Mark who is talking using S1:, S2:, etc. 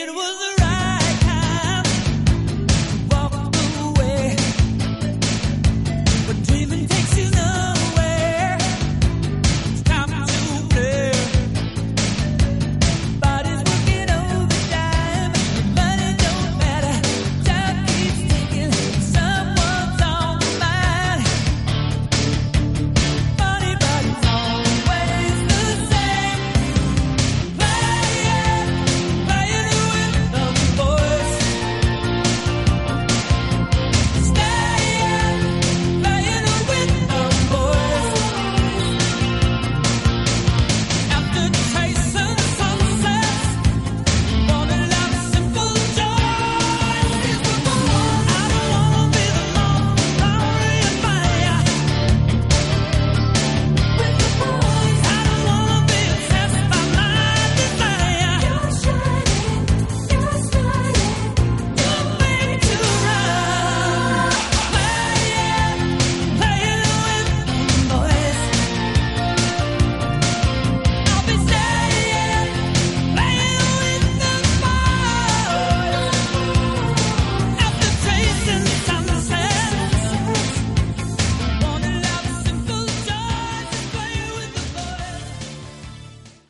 S1: It was